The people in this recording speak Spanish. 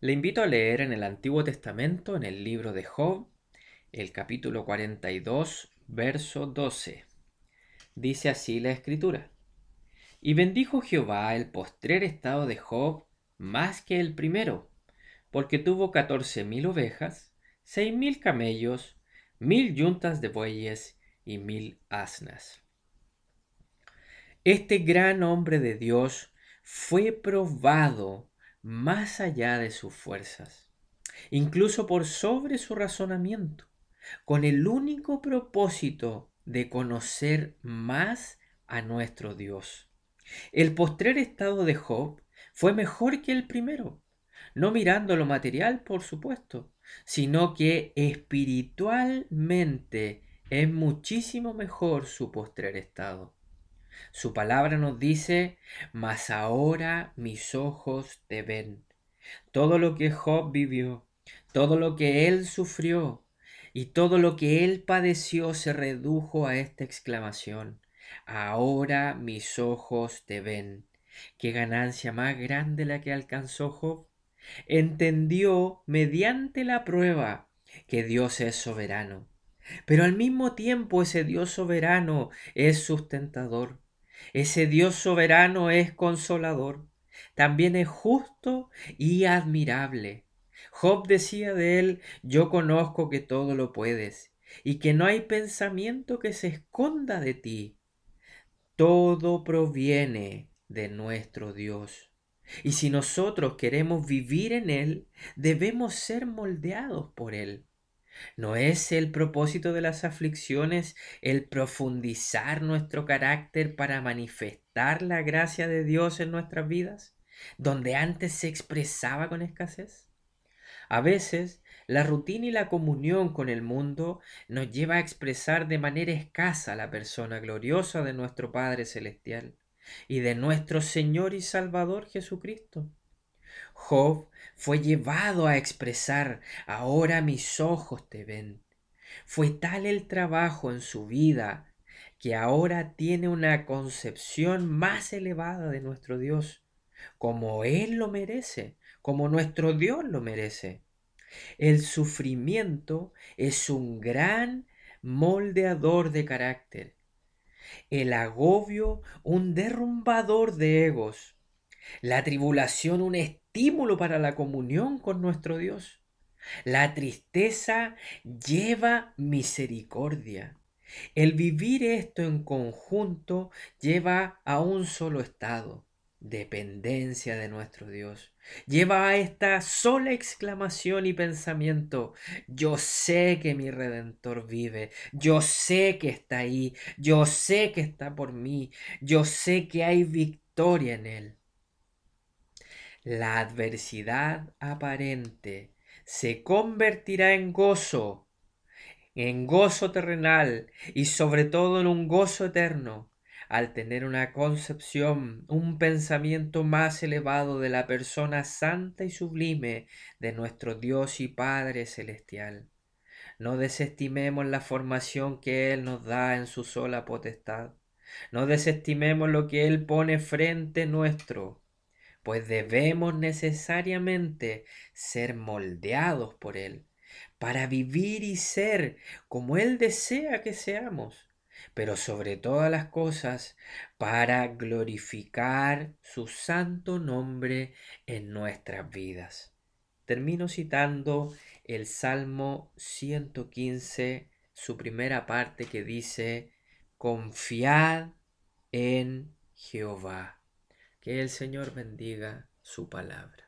Le invito a leer en el Antiguo Testamento, en el libro de Job, el capítulo 42, verso 12. Dice así la escritura. Y bendijo Jehová el postrer estado de Job más que el primero, porque tuvo catorce mil ovejas, seis mil camellos, mil yuntas de bueyes y mil asnas. Este gran hombre de Dios fue probado más allá de sus fuerzas, incluso por sobre su razonamiento, con el único propósito de conocer más a nuestro Dios. El postrer estado de Job fue mejor que el primero, no mirando lo material, por supuesto, sino que espiritualmente es muchísimo mejor su postrer estado. Su palabra nos dice, mas ahora mis ojos te ven. Todo lo que Job vivió, todo lo que él sufrió y todo lo que él padeció se redujo a esta exclamación. Ahora mis ojos te ven. ¿Qué ganancia más grande la que alcanzó Job? Entendió mediante la prueba que Dios es soberano. Pero al mismo tiempo ese Dios soberano es sustentador. Ese Dios soberano es consolador, también es justo y admirable. Job decía de él, yo conozco que todo lo puedes y que no hay pensamiento que se esconda de ti. Todo proviene de nuestro Dios. Y si nosotros queremos vivir en Él, debemos ser moldeados por Él. ¿No es el propósito de las aflicciones el profundizar nuestro carácter para manifestar la gracia de Dios en nuestras vidas, donde antes se expresaba con escasez? A veces, la rutina y la comunión con el mundo nos lleva a expresar de manera escasa la persona gloriosa de nuestro Padre Celestial y de nuestro Señor y Salvador Jesucristo. Job fue llevado a expresar, ahora mis ojos te ven. Fue tal el trabajo en su vida que ahora tiene una concepción más elevada de nuestro Dios, como Él lo merece, como nuestro Dios lo merece. El sufrimiento es un gran moldeador de carácter, el agobio un derrumbador de egos, la tribulación un estímulo para la comunión con nuestro Dios. La tristeza lleva misericordia. El vivir esto en conjunto lleva a un solo estado, dependencia de nuestro Dios. Lleva a esta sola exclamación y pensamiento, yo sé que mi redentor vive, yo sé que está ahí, yo sé que está por mí, yo sé que hay victoria en él. La adversidad aparente se convertirá en gozo, en gozo terrenal y sobre todo en un gozo eterno al tener una concepción, un pensamiento más elevado de la persona santa y sublime de nuestro Dios y Padre Celestial. No desestimemos la formación que Él nos da en su sola potestad. No desestimemos lo que Él pone frente nuestro pues debemos necesariamente ser moldeados por Él, para vivir y ser como Él desea que seamos, pero sobre todas las cosas para glorificar su santo nombre en nuestras vidas. Termino citando el Salmo 115, su primera parte que dice, confiad en Jehová que el Señor bendiga su palabra.